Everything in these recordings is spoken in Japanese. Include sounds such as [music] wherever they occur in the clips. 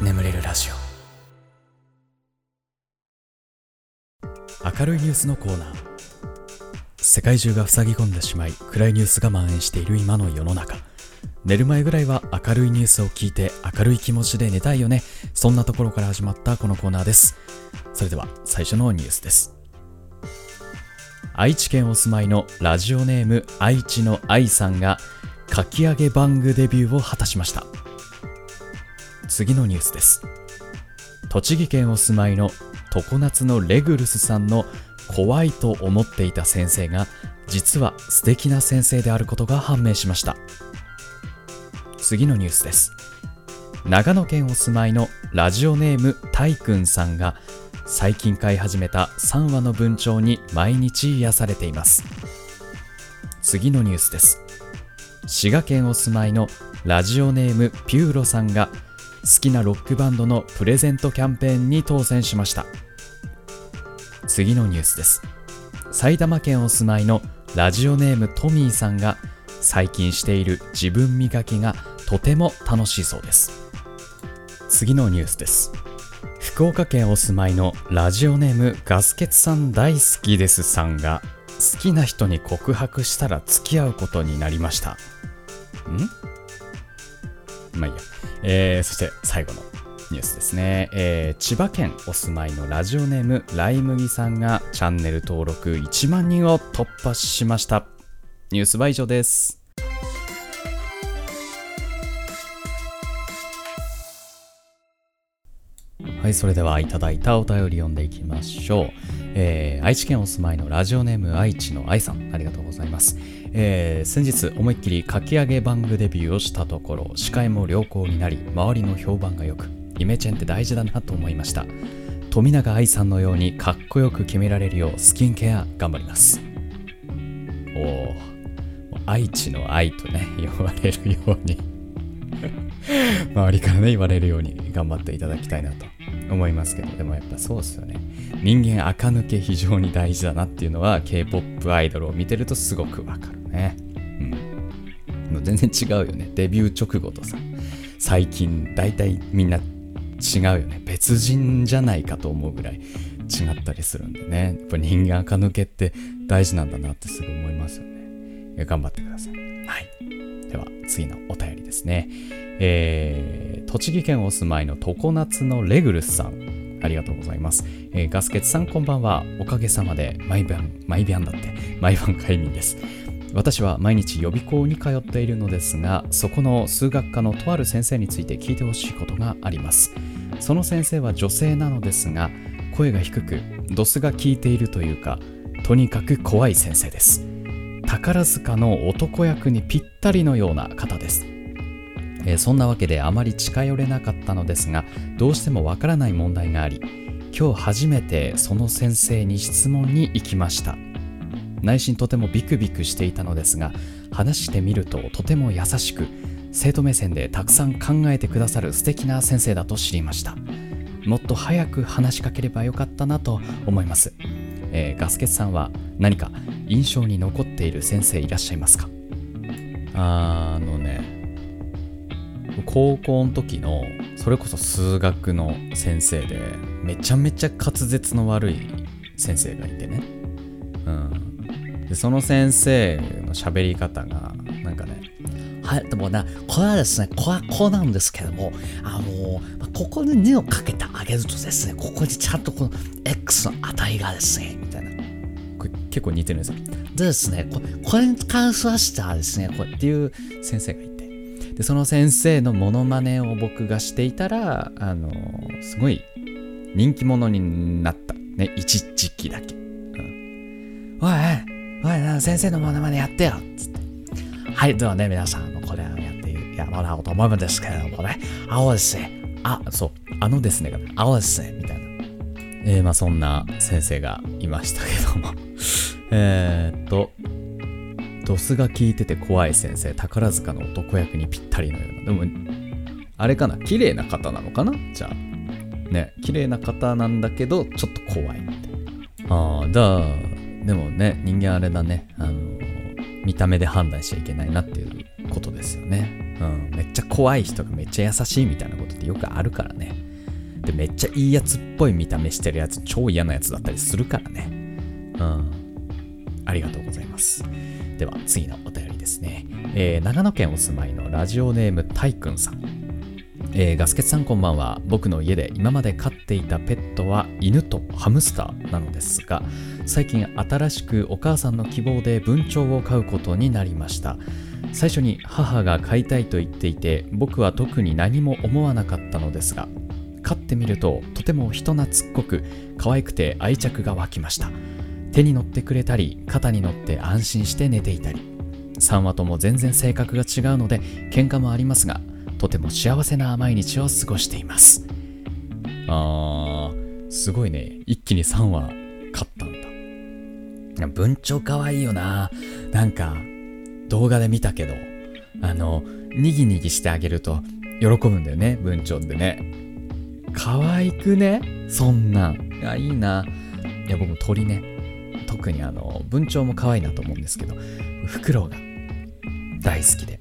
眠れるラジオ。明るいニュースのコーナー。世界中が塞ぎ込んでしまい暗いニュースが蔓延している今の世の中。寝る前ぐらいは明るいニュースを聞いて明るい気持ちで寝たいよね。そんなところから始まったこのコーナーです。それでは最初のニュースです。愛知県お住まいのラジオネーム愛知の愛さんがかき上げバングデビューを果たしました。次のニュースです。栃木県お住まいの常夏のレグルスさんの怖いと思っていた先生が実は素敵な先生であることが判明しました。次のニュースです。長野県お住まいのラジオネームたいくんさんが最近飼い始めた3話の文鳥に毎日癒されています。次のニュースです。滋賀県お住まいのラジオネームピューロさんが好きなロックバンドのプレゼントキャンペーンに当選しました。次のニュースです。埼玉県お住まいのラジオネームトミーさんが最近している自分磨きがとても楽しいそうです。次のニュースです。福岡県お住まいのラジオネームガスケツさん大好きですさんが好きな人に告白したら付き合うことになりました。ん？まあいいや、えー、そして最後のニュースですね、えー、千葉県お住まいのラジオネームライ麦さんがチャンネル登録1万人を突破しました。ニュースは以上です。はいそれではいただいたお便り読んでいきましょう、えー、愛知県お住まいのラジオネーム愛知の愛さんありがとうございます。えー、先日思いっきりかき上げバングデビューをしたところ視界も良好になり周りの評判が良くイメチェンって大事だなと思いました。富永愛さんのようにかっこよく決められるようスキンケア頑張ります。おお愛知の愛とね [laughs] 言われるように。[laughs] 周りからね言われるように頑張っていただきたいなと。思いますけどでもやっぱそうっすよね。人間垢抜け非常に大事だなっていうのは K-POP アイドルを見てるとすごくわかるね。うん。もう全然違うよね。デビュー直後とさ最近大体みんな違うよね。別人じゃないかと思うぐらい違ったりするんでね。やっぱ人間垢抜けって大事なんだなってすぐ思いますよね。頑張ってください。はい。では次のお便りですねえー、栃木県お住まいの常夏のレグルスさんありがとうございます。えー、ガスケツさんこんばんは。おかげさまで毎晩、毎晩だって、[laughs] 毎晩快眠です。私は毎日予備校に通っているのですが、そこの数学科のとある先生について聞いてほしいことがあります。その先生は女性なのですが、声が低く、ドスが効いているというか、とにかく怖い先生です。宝塚の男役にぴったりのような方です。えー、そんなわけであまり近寄れなかったのですがどうしてもわからない問題があり今日初めてその先生に質問に行きました。内心とてもビクビクしていたのですが話してみるととても優しく生徒目線でたくさん考えてくださる素敵な先生だと知りました。もっと早く話しかければよかったなと思います、えー、ガスケツさんは何か印象に残っている先生いらっしゃいますか？あのね高校の時のそれこそ数学の先生でめちゃめちゃ滑舌の悪い先生がいてね、うん、でその先生の喋り方がなんかねはい、でもね、これはですね、これはこうなんですけども、あのここに2をかけてあげるとですね、ここにちゃんとこの X の値がですね、みたいな。これ結構似てるんですよ。でですね、ここれに関しましてはですね、これっていう先生がいて、でその先生のモノマネを僕がしていたらあのすごい人気者になった。ね一時期だけ、うん、おいおい先生のモノマネやってよ。つって。はいではね皆さんのこれをやってやもらおうと思うんですけれどもね。青ですねあそうあのですね青ですねみたいなえー、まあそんな先生がいましたけども [laughs] えっとドスが効いてて怖い先生、宝塚の男役にぴったりのような。でも、あれかな綺麗な方なのかな？じゃあ。ね、綺麗な方なんだけど、ちょっと怖いみたいな。ああ、だでもね、人間あれだね。あの、見た目で判断しちゃいけないなっていうことですよね。うん。めっちゃ怖い人がめっちゃ優しいみたいなことってよくあるからね。で、めっちゃいいやつっぽい見た目してるやつ、超嫌なやつだったりするからね。うん。ありがとうございます。では、次のお便りですね。えー、長野県お住まいのラジオネームたいくんさん。えー、ガスケツさんこんばんは僕の家で今まで飼っていたペットは犬とハムスターなのですが最近新しくお母さんの希望で文鳥を飼うことになりました最初に母が飼いたいと言っていて僕は特に何も思わなかったのですが飼ってみるととても人懐っこく可愛くて愛着が湧きました。手に乗ってくれたり肩に乗って安心して寝ていたり3羽とも全然性格が違うので喧嘩もありますがとても幸せな毎日を過ごしています。あーすごいね。一気に3羽買ったんだ。文鳥かわいいよな。なんか動画で見たけどあのにぎにぎしてあげると喜ぶんだよね文鳥ってね。可愛くね？そんな。んいやいいな。いや僕も鳥ね。特にあの文鳥も可愛いなと思うんですけどフクロウが大好きで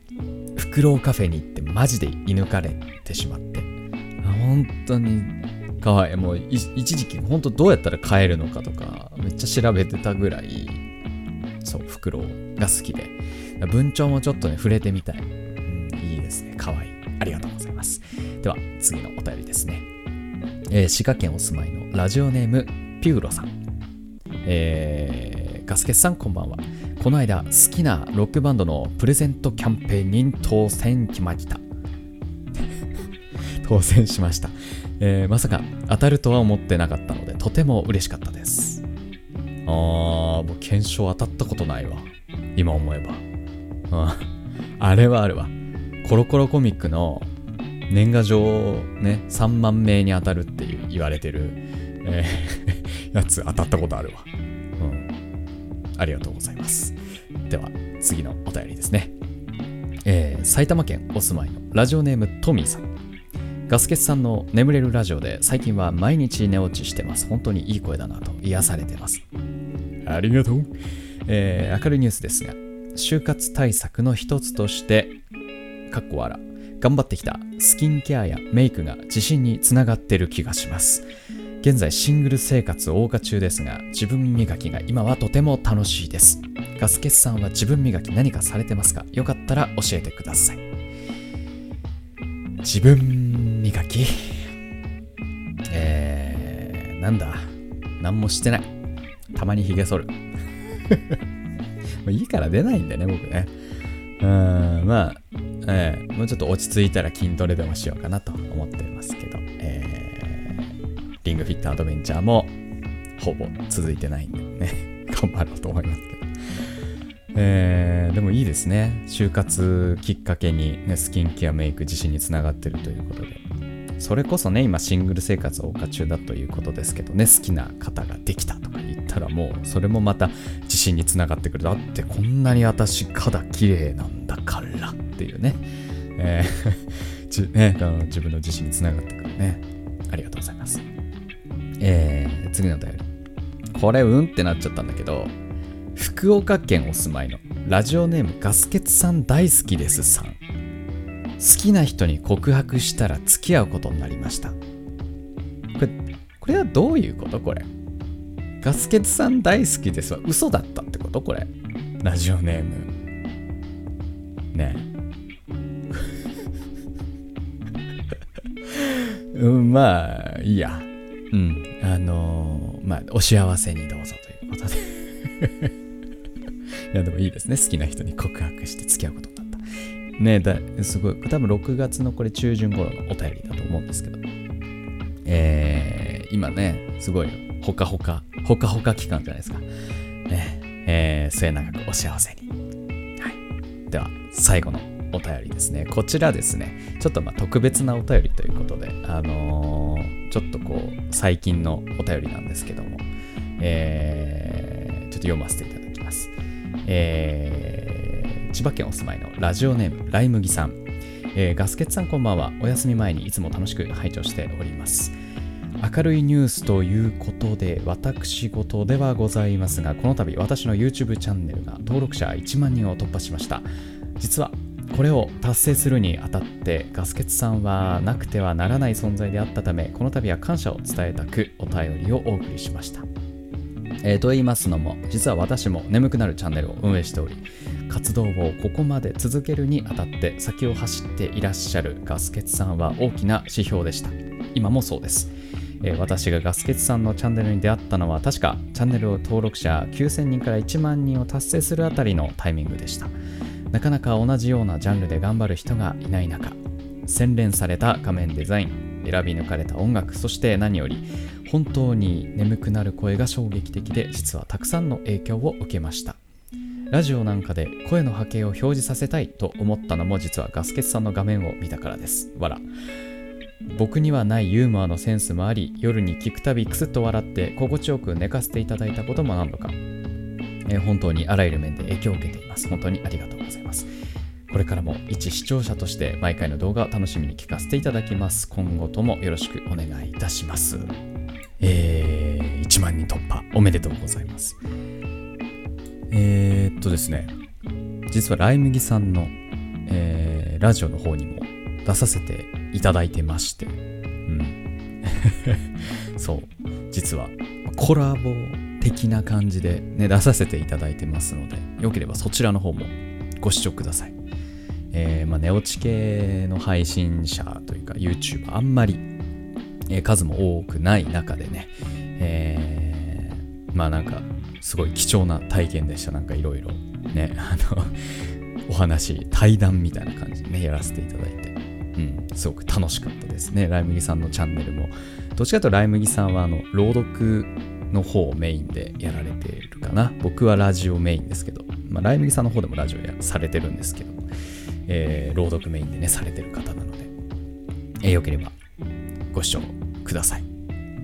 フクロウカフェに行ってマジで射抜かれてしまって。本当に可愛い。もう一時期本当どうやったら飼えるのかとかめっちゃ調べてたぐらいそうフクロウが好きで。文鳥もちょっとね触れてみたい、うん、いいですね。可愛い。いありがとうございます。では次のお便りですね、えー、滋賀県お住まいのラジオネームピューロさん。えー、ガスケさんこんばんは。この間好きなロックバンドのプレゼントキャンペーンに当選決まった。[laughs] 当選しました、えー、まさか当たるとは思ってなかったのでとても嬉しかったです。あーもう検証当たったことないわ。今思えば。あ [laughs] あれはあるわコロコロコミックの年賀状ね3万名に当たるっていう言われてる、えー [laughs] やつ当たったことあるわうんありがとうございます。では、次のお便りですね。えー、埼玉県お住まいのラジオネームトミーさん。ガスケツさんの眠れるラジオで最近は毎日寝落ちしてます。本当にいい声だなと癒されてます。ありがとう。えー、明るいニュースですが、就活対策の一つとして、かっこわら、頑張ってきたスキンケアやメイクが自信につながってる気がします。現在シングル生活を謳歌中ですが自分磨きが今はとても楽しいです。ガスケスさんは自分磨き何かされてますか？よかったら教えてください。自分磨き？えー、なんだ？何もしてない。たまに髭剃る。[laughs] いいから出ないんだよね僕ねうんまあ、えー、もうちょっと落ち着いたら筋トレでもしようかなと思ってますけどえーリングフィットアドベンチャーもほぼ続いてないんでね、[laughs] 頑張ろうと思いますけど。えー、でもいいですね。就活きっかけに、ね、スキンケアメイク自信につながってるということで。それこそね、今シングル生活を謳歌中だということですけどね、好きな方ができたとかたらもう、それもまた自信につながってくる。だってこんなに私肌綺麗なんだからっていうね。えー [laughs] ね、自分の自信につながってくるね。ありがとうございます。えー、次のお便り。これうんってなっちゃったんだけど、福岡県お住まいのラジオネームガスケツさん大好きですさん。好きな人に告白したら付き合うことになりました。これ、これはどういうこと？これ。ガスケツさん大好きですは嘘だったってこと？これ。ラジオネーム。ねえ。[laughs] うん、まあ、いいや。うん。あのー、まあ、お幸せにどうぞということで [laughs] いや、でもいいですね。好きな人に告白して付き合うことになった。ねだ、すごい。多分6月のこれ中旬頃のお便りだと思うんですけど。えー、今ね、すごいよ、ほかほか、ほかほか期間じゃないですか。ね、えー、末永くお幸せに。はい。では、最後のお便りですね。こちらですね、ちょっとまあ特別なお便りということで、あのー、ちょっとこう、最近のお便りなんですけども、えー、ちょっと読ませていただきます。えー、千葉県お住まいのラジオネーム、ライ麦さん。えー、ガスケツさんこんばんは。お休み前にいつも楽しく拝聴しております。明るいニュースということで私事ではございますがこの度私の YouTube チャンネルが登録者1万人を突破しました。実はこれを達成するにあたってガスケツさんはなくてはならない存在であったためこの度は感謝を伝えたくお便りをお送りしました、えーと言いますのも実は私も眠くなるチャンネルを運営しており活動をここまで続けるにあたって先を走っていらっしゃるガスケツさんは大きな指標でした。今もそうです。えー私がガスケツさんのチャンネルに出会ったのは確かチャンネルを登録者9000人から1万人を達成するあたりのタイミングでした。なかなか同じようなジャンルで頑張る人がいない中洗練された画面デザイン選び抜かれた音楽そして何より本当に眠くなる声が衝撃的で実はたくさんの影響を受けました。ラジオなんかで声の波形を表示させたいと思ったのも実はガスケツさんの画面を見たからです。わら。僕にはないユーモアのセンスもあり夜に聞くたびクスッと笑って心地よく寝かせていただいたことも何度か、えー本当にあらゆる面で影響を受けています。本当にありがとうございます。これからも一視聴者として毎回の動画を楽しみに聞かせていただきます。今後ともよろしくお願いいたします。えー、1万人突破おめでとうございます。えー、っとですね。実はライ麦さんの、えーラジオの方にも出させていただいてまして、うん。[laughs] そう、実はコラボ的な感じで、ね、出させていただいてますので、よければそちらの方もご視聴ください。えーまあ、寝落ち系の配信者というか YouTuber あんまり、えー数も多くない中でね、えーまあなんかすごい貴重な体験でした。なんかいろいろね、あの、お話、対談みたいな感じでね、やらせていただいて、うん、すごく楽しかったですね。ライ麦さんのチャンネルも。どっちかというとライ麦さんは、あの、朗読の方をメインでやられているかな。僕はラジオメインですけど、まあ、ライ麦さんの方でもラジオやされてるんですけど、えー朗読メインでね、されてる方なので、えーよければご視聴ください。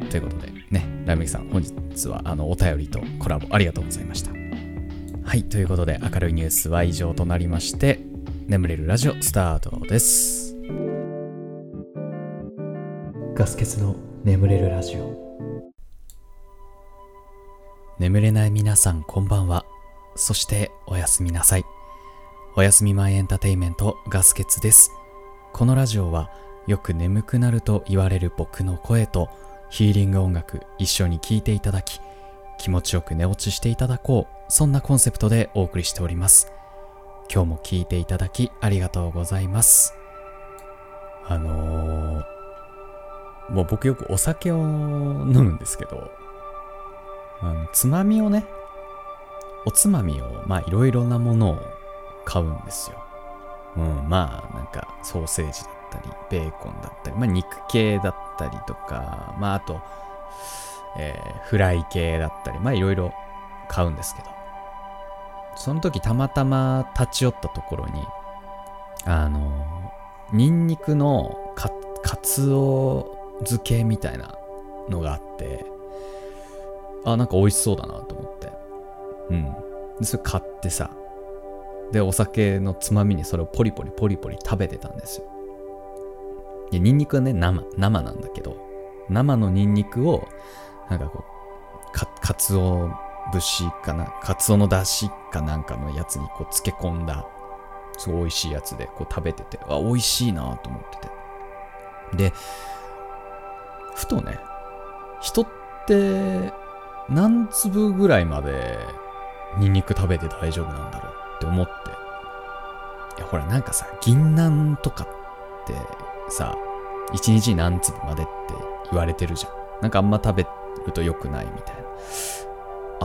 ということで、ね、ライ麦さん、本日はあのお便りとコラボありがとうございました。はい、ということで明るいニュースは以上となりまして、眠れるラジオスタートです。ガス欠の眠れるラジオ。眠れない皆さんこんばんは。そしておやすみなさい。おやすみ前エンターテインメントガス欠です。このラジオはよく眠くなると言われる僕の声とヒーリング音楽一緒に聴いていただき気持ちよく寝落ちしていただこうそんなコンセプトでお送りしております今日も聴いていただきありがとうございますあのー、もう僕よくお酒を飲むんですけどあのつまみをねおつまみをまあいろいろなものを買うんですよ。うん、まあなんかソーセージだったりベーコンだったり、まあ、肉系だったりとかまああと、えーフライ系だったりまあいろいろ買うんですけど。その時たまたま立ち寄ったところにあのニンニクのかかつお漬けみたいなのがあってあなんか美味しそうだなと思ってうんでそれ買ってさで、お酒のつまみにそれをポリポリポリポリ食べてたんですよ。で、ニンニクはね、生、生なんだけど、生のニンニクを、なんかこう、か、かつお節かな、かつおの出汁かなんかのやつにこう漬け込んだ、すごい美味しいやつでこう食べてて、あ、美味しいなと思ってて。で、ふとね、人って何粒ぐらいまでニンニク食べて大丈夫なんだろうって思って。いや、ほら、なんかさ、銀杏とかってさ、一日何粒までって言われてるじゃん。なんかあんま食べると良くないみたいな。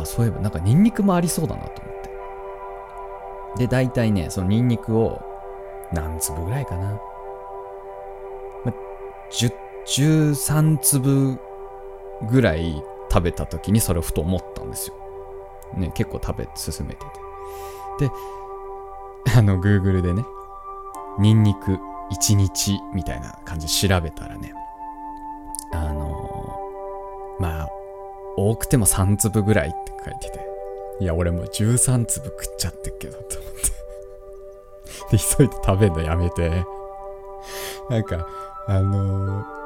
あ、そういえばなんかニンニクもありそうだなと思って。で、大体ね、そのニンニクを何粒ぐらいかな。ま、10、13粒ぐらい食べた時にそれをふと思ったんですよ。ね、結構食べ進めてて。で、[laughs] あの、Google でね、ニンニク1日みたいな感じで調べたらね、あのーまあ、多くても3粒ぐらいって書いてて、いや、俺もう13粒食っちゃってっけど、と思って。[laughs] で、急いで食べるのやめて、なんか、あのー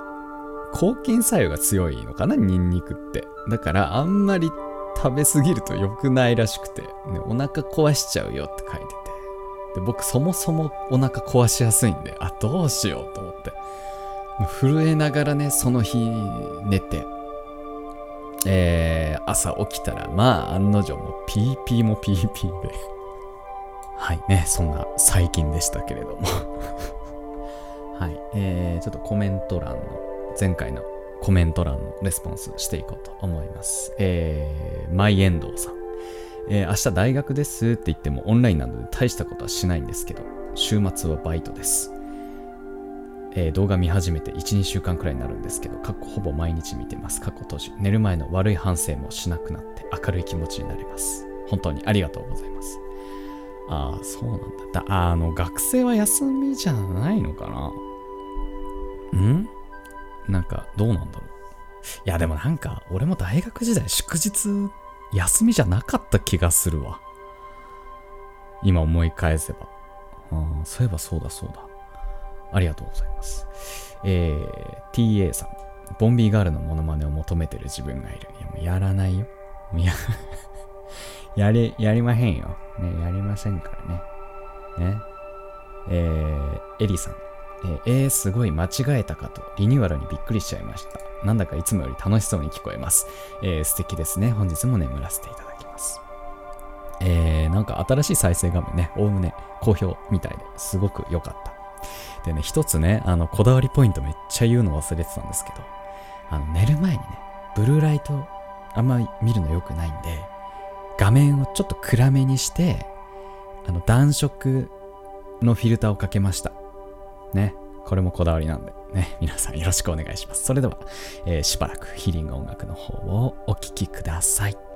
抗菌作用が強いのかな、ニンニクって。だから、あんまり食べ過ぎると良くないらしくて、ね、お腹壊しちゃうよって書いてて。で、僕そもそもお腹壊しやすいんで、あ、どうしようと思って。震えながらね、その日寝て、えー、朝起きたら、まあ、案の定もう PP も PP ではいね、そんな最近でしたけれどもはい、えー、ちょっとコメント欄の、前回のコメント欄のレスポンスしていこうと思います。えー、マイエンドウさん。えー、明日大学ですって言ってもオンラインなので大したことはしないんですけど、週末はバイトです。えー、動画見始めて1、2週間くらいになるんですけど、過去ほぼ毎日見てます。過去閉じ。寝る前の悪い反省もしなくなって明るい気持ちになれます。本当にありがとうございます。ああ、そうなんだ。だあの、学生は休みじゃないのかな？ん？なんか、どうなんだろう。いや、でもなんか、俺も大学時代祝日休みじゃなかった気がするわ。今思い返せば。あそういえばそうだそうだ。ありがとうございます。えー、TA さん。ボンビーガールのモノマネを求めてる自分がいる。いや、もうやらないよ。や、[laughs] やり、やりまへんよ。ね、やりませんからね。ね。えー、エリさん。え、すごい間違えたかと、リニューアルにびっくりしちゃいました。なんだかいつもより楽しそうに聞こえます。えー、素敵ですね。本日も眠らせていただきます。えー、なんか新しい再生画面ね、おおむね好評みたいですごく良かった。でね、一つね、あの、こだわりポイントめっちゃ言うの忘れてたんですけど、あの、寝る前にね、ブルーライトあんまり見るの良くないんで、画面をちょっと暗めにして、あの、暖色のフィルターをかけました。ね。これもこだわりなんで、ね。皆さんよろしくお願いします。それでは、えー、しばらくヒーリング音楽の方をお聴きください。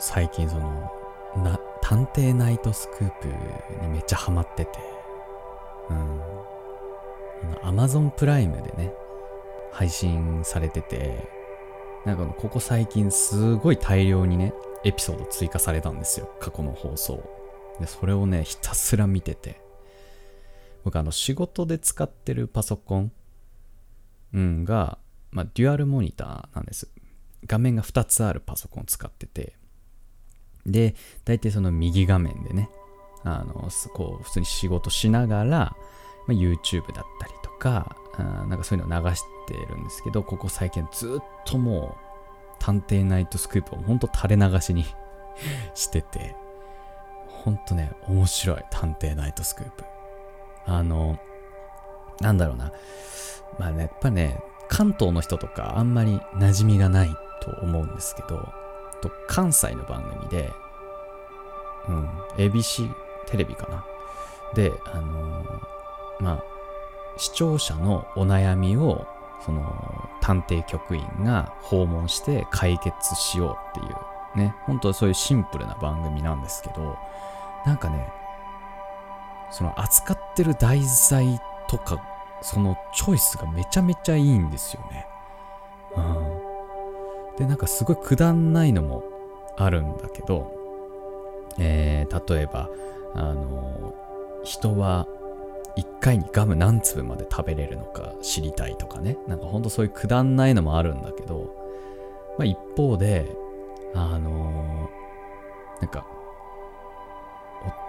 最近その、な、探偵ナイトスクープにめっちゃハマってて、うん。アマゾンプライムでね、配信されてて、なんかここ最近すごい大量にね、エピソード追加されたんですよ。過去の放送。で、それをね、ひたすら見てて。僕あの仕事で使ってるパソコン、うん、が、まあ、デュアルモニターなんです。画面が2つあるパソコンを使ってて、で、大体その右画面でね、あの、こう、普通に仕事しながら、まあ、YouTube だったりとか、あなんかそういうのを流してるんですけど、ここ最近ずっともう、探偵ナイトスクープをほんと垂れ流しに [laughs] してて、ほんとね、面白い、探偵ナイトスクープ。あの、なんだろうな。まあね、やっぱね、関東の人とかあんまり馴染みがないと思うんですけど、と関西の番組で、うん、ABC テレビかな。で、あのーまあ、視聴者のお悩みを、その、探偵局員が訪問して解決しようっていう、ね、本当はそういうシンプルな番組なんですけど、なんかね、その扱ってる題材とか、そのチョイスがめちゃめちゃいいんですよね。うん。で、なんかすごいくだんないのもあるんだけど、えー、例えば、あの、人は1回にガム何粒まで食べれるのか知りたいとかね。なんかほんとそういうくだんないのもあるんだけど、まあ一方で、あのなんか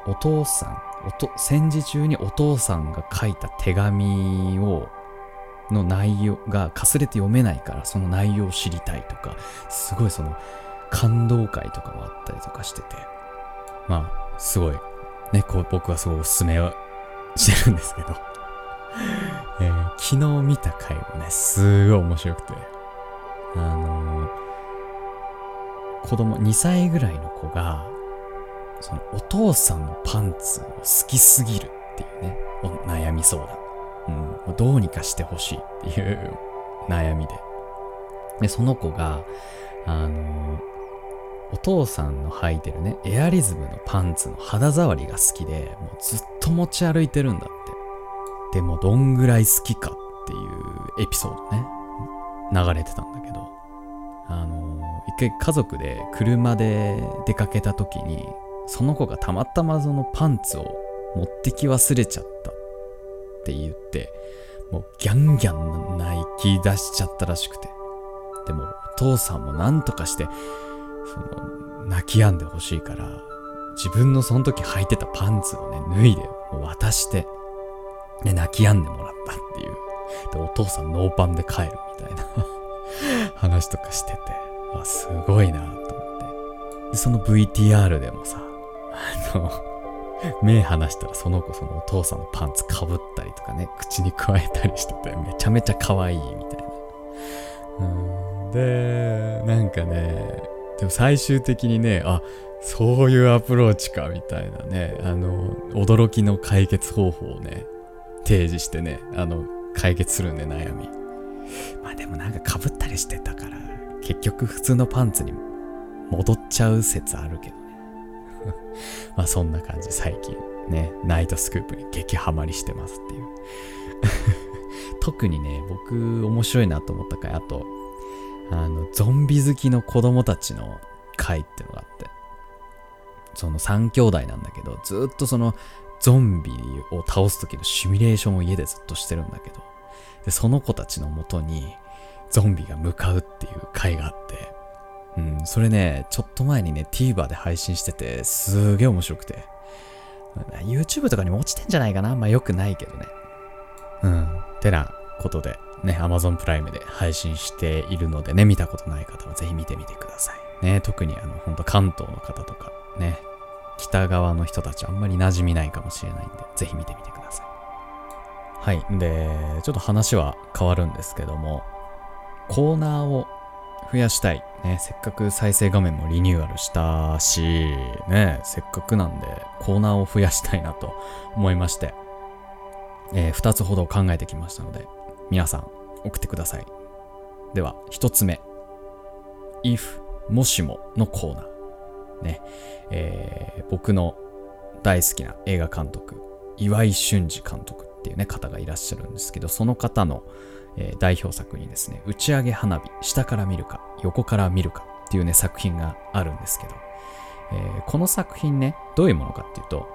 お、お父さん、おと戦時中にお父さんが書いた手紙を、の内容がかすれて読めないから、その内容を知りたいとか、すごいその感動会とかもあったりとかしてて、まあ、すごい、ね、こう僕はすごいおすすめをしてるんですけど、[laughs] えー昨日見た回もね、すごい面白くて、あのー子供、2歳ぐらいの子が、そのお父さんのパンツを好きすぎるっていうね、お悩み相談。もうどうにかしてほしいっていう悩みで。で、その子が、あのお父さんの履いてるね、エアリズムのパンツの肌触りが好きで、もうずっと持ち歩いてるんだって。でも、どんぐらい好きかっていうエピソードね、流れてたんだけど、あの一回家族で車で出かけた時に、その子がたまたまそのパンツを持ってき忘れちゃったって言って、もうギャンギャン泣き出しちゃったらしくて。でもお父さんも何とかして、その、泣き止んでほしいから、自分のその時履いてたパンツをね、脱いで、渡して、で、泣き止んでもらったっていう。で、お父さんノーパンで帰るみたいな [laughs] 話とかしてて、あ、すごいなと思って。で、その VTR でもさ、あの、[laughs] 目離したらその子そのお父さんのパンツかぶったりとかね、口に加えたりしてて、めちゃめちゃ可愛いみたいな。うんで、なんかね、でも最終的にね、あ、そういうアプローチか、みたいなね、あの、驚きの解決方法をね、提示してね、あの、解決するんで、悩み。まあでもなんか被ったりしてたから、結局普通のパンツに戻っちゃう説あるけど。[laughs] まあそんな感じ、最近ね、ナイトスクープに激ハマりしてますっていう。[laughs] 特にね、僕面白いなと思った回、あと、あの、ゾンビ好きの子供たちの回ってのがあって、その3兄弟なんだけど、ずっとそのゾンビを倒す時のシミュレーションを家でずっとしてるんだけど、で、その子たちのもとにゾンビが向かうっていう回があって、うん、それね、ちょっと前にね、TVer で配信してて、すげえ面白くて、YouTube とかにも落ちてんじゃないかなまあよくないけどね。うん。てなことで、ね、Amazon プライムで配信しているのでね、見たことない方はぜひ見てみてください。ね、特にあの、ほんと関東の方とか、ね、北側の人たちあんまり馴染みないかもしれないんで、ぜひ見てみてください。はい。で、ちょっと話は変わるんですけども、コーナーを増やしたい。ね、せっかく再生画面もリニューアルしたし、ね、せっかくなんでコーナーを増やしたいなと思いまして、えー、2つほど考えてきましたので、皆さん送ってください。では、1つ目。if もしものコーナー。ね、えー僕の大好きな映画監督、岩井俊二監督っていうね、方がいらっしゃるんですけど、その方の、えー代表作にですね、打ち上げ花火、下から見るか、横から見るかっていうね、作品があるんですけど、えーこの作品ね、どういうものかっていうと、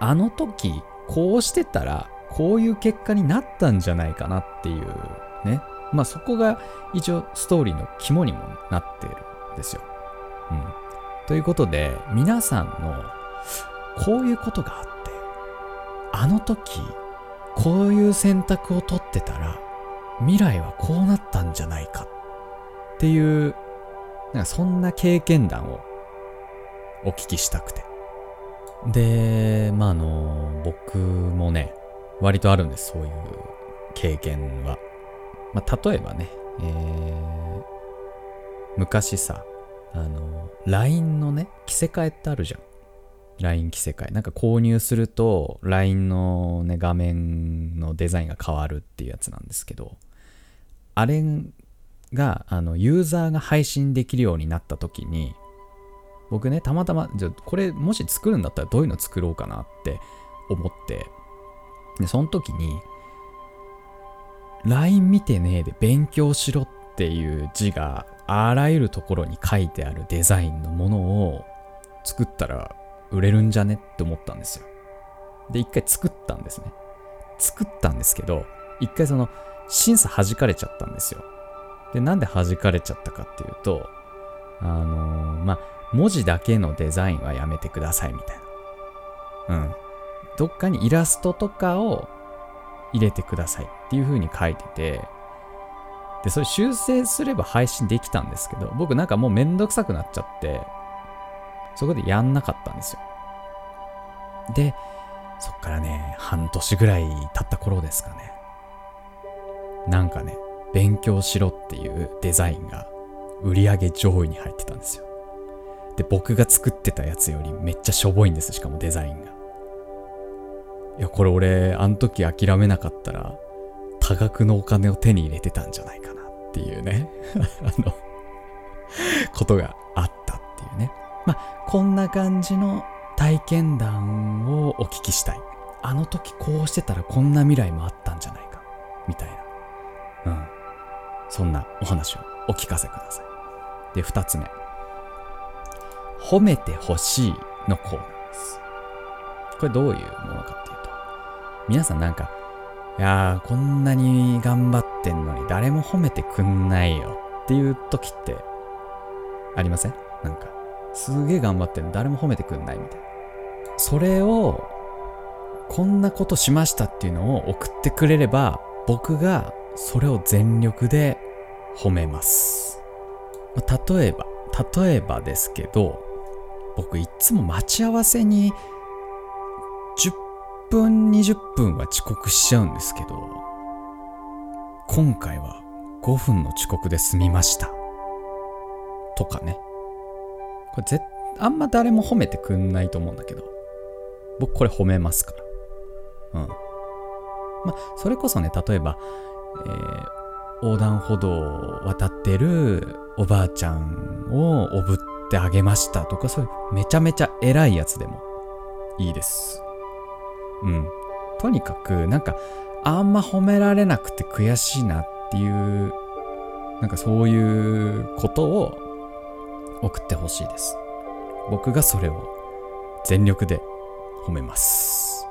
あの時、こうしてたら、こういう結果になったんじゃないかなっていうね。まあそこが一応ストーリーの肝にもなってるんですよ。うん。ということで、皆さんのこういうことがあって、あの時、こういう選択を取ってたら、未来はこうなったんじゃないかっていう、なんかそんな経験談をお聞きしたくて。で、まああの、僕もね、割とあるんです、そういう経験は。まあ例えばね、えー、昔さ、あの、LINE のね、着せ替えってあるじゃん。LINE 着せ替え。なんか購入すると、LINE のね、画面のデザインが変わるっていうやつなんですけど、あれが、あの、ユーザーが配信できるようになった時に、僕ね、たまたま、じゃこれもし作るんだったらどういうの作ろうかなって思って、で、その時に、LINE 見てねえで勉強しろっていう字があらゆるところに書いてあるデザインのものを作ったら売れるんじゃね？って思ったんですよ。で、一回作ったんですね。作ったんですけど、一回その審査弾かれちゃったんですよ。で、なんで弾かれちゃったかっていうと、あのーまあ、文字だけのデザインはやめてくださいみたいな。うん。どっかにイラストとかを入れてくださいっていう風に書いてて、で、それ修正すれば配信できたんですけど、僕なんかもうめんどくさくなっちゃって、そこでやんなかったんですよ。で、そっからね、半年ぐらい経った頃ですかね。なんかね、勉強しろっていうデザインが売り上げ上位に入ってたんですよ。で、僕が作ってたやつよりめっちゃしょぼいんです、しかもデザインが。いや、これ俺、あの時諦めなかったら、多額のお金を手に入れてたんじゃないかなっていうね、[laughs] あの、ことがこんな感じの体験談をお聞きしたい。あの時こうしてたらこんな未来もあったんじゃないか。みたいな。うん。そんなお話をお聞かせください。で、二つ目。褒めてほしいのコーナーです。これどういうものかっていうと、皆さんなんか、いやー、こんなに頑張ってんのに誰も褒めてくんないよっていう時ってありません？なんか、すげえ頑張ってんの誰も褒めてくんないみたいな。それを、こんなことしましたっていうのを送ってくれれば、僕がそれを全力で褒めます。まあ例えば、例えばですけど、僕いつも待ち合わせに10分、20分は遅刻しちゃうんですけど、今回は5分の遅刻で済みました。とかね。これ絶あんま誰も褒めてくんないと思うんだけど、僕これ褒めますから。うん。まあ、それこそね、例えば、えー横断歩道を渡ってるおばあちゃんをおぶってあげましたとか、そういうめちゃめちゃ偉いやつでもいいです。うん。とにかく、なんか、あんま褒められなくて悔しいなっていう、なんかそういうことを送ってほしいです。僕がそれを全力で褒めます。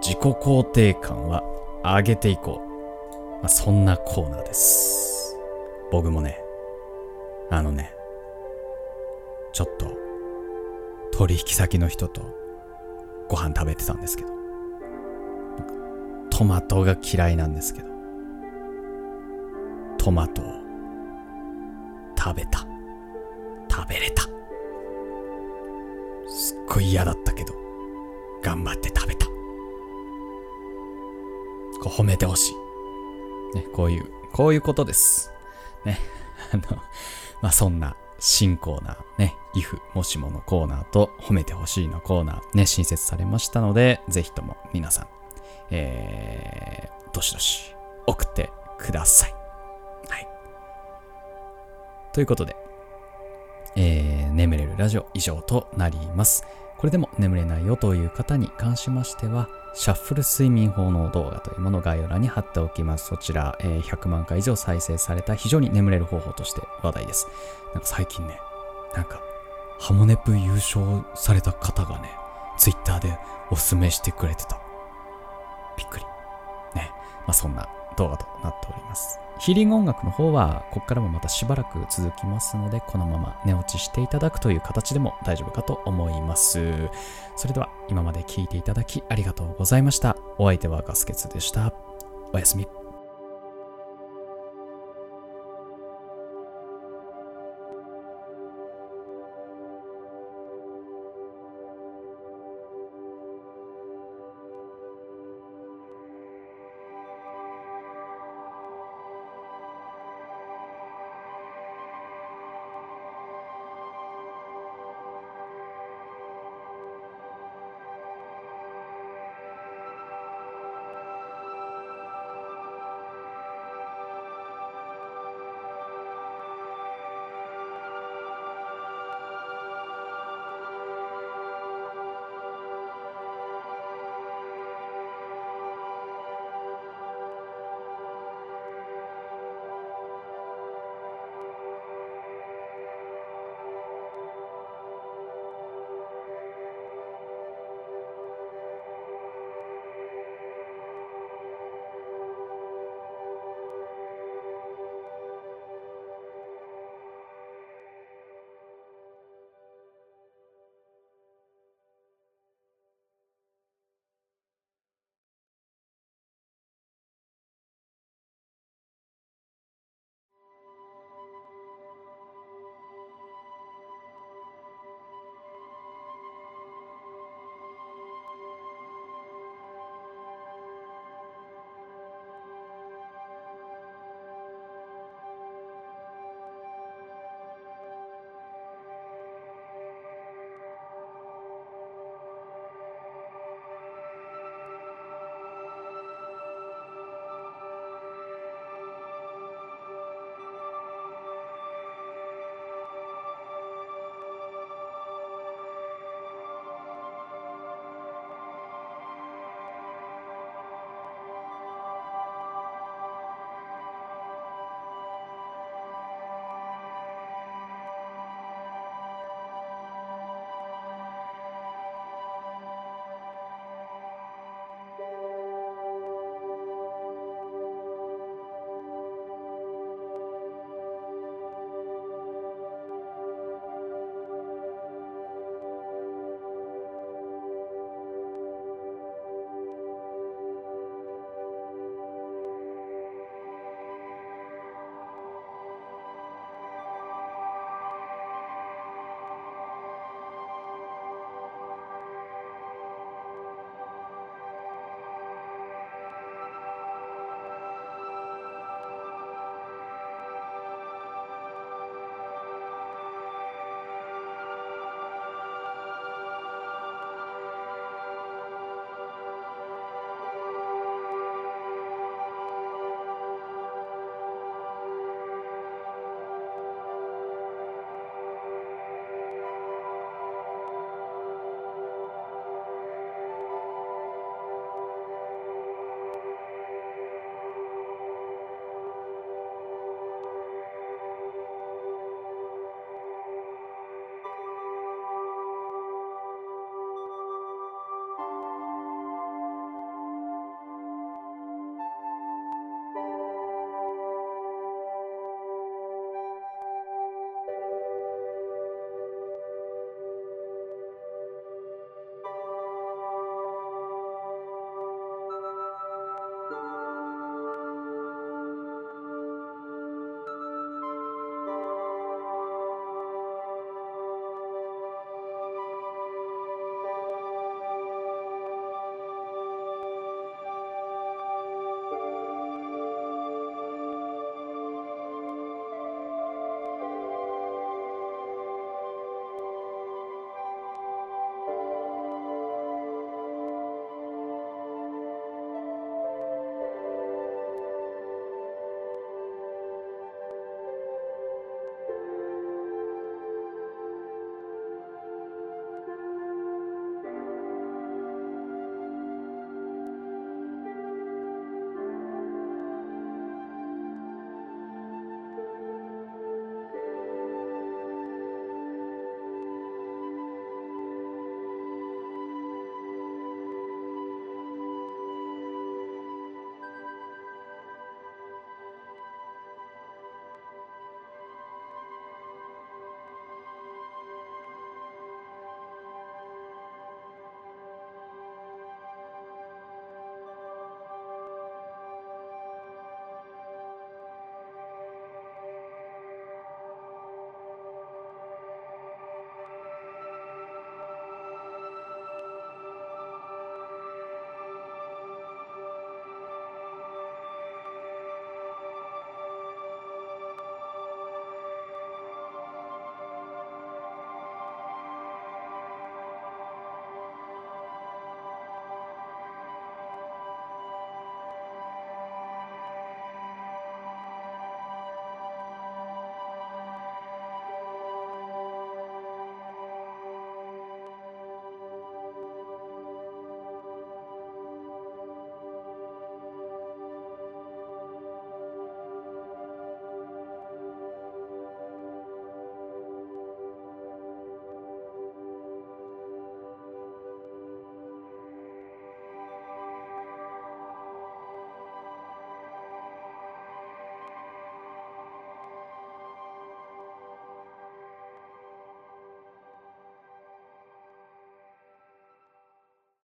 自己肯定感は上げていこう。まあ、そんなコーナーです。僕もね、あのね、ちょっと取引先の人とご飯食べてたんですけど、トマトが嫌いなんですけど、トマトを食べた。食べれた。すっごい嫌だったけど、頑張って食べた。こう褒めてほしい。ね、こういう、こういうことです。ね。[laughs] あの、まあ、そんな新コーナーね、if もしものコーナーと褒めてほしいのコーナーね、新設されましたので、ぜひとも皆さん、えー、どしどし送ってください。はい。ということで、えー眠れるラジオ以上となります。これでも眠れないよという方に関しましては、シャッフル睡眠法の動画というものを概要欄に貼っておきます。そちら、えー100万回以上再生された非常に眠れる方法として話題です。なんか最近ね、なんか、ハモネプ優勝された方がね、ツイッターでおすすめしてくれてた。びっくり。ね。まあそんな動画となっております。ヒーリング音楽の方は、ここからもまたしばらく続きますので、このまま寝落ちしていただくという形でも大丈夫かと思います。それでは、今まで聴いていただきありがとうございました。お相手はガスケツでした。おやすみ。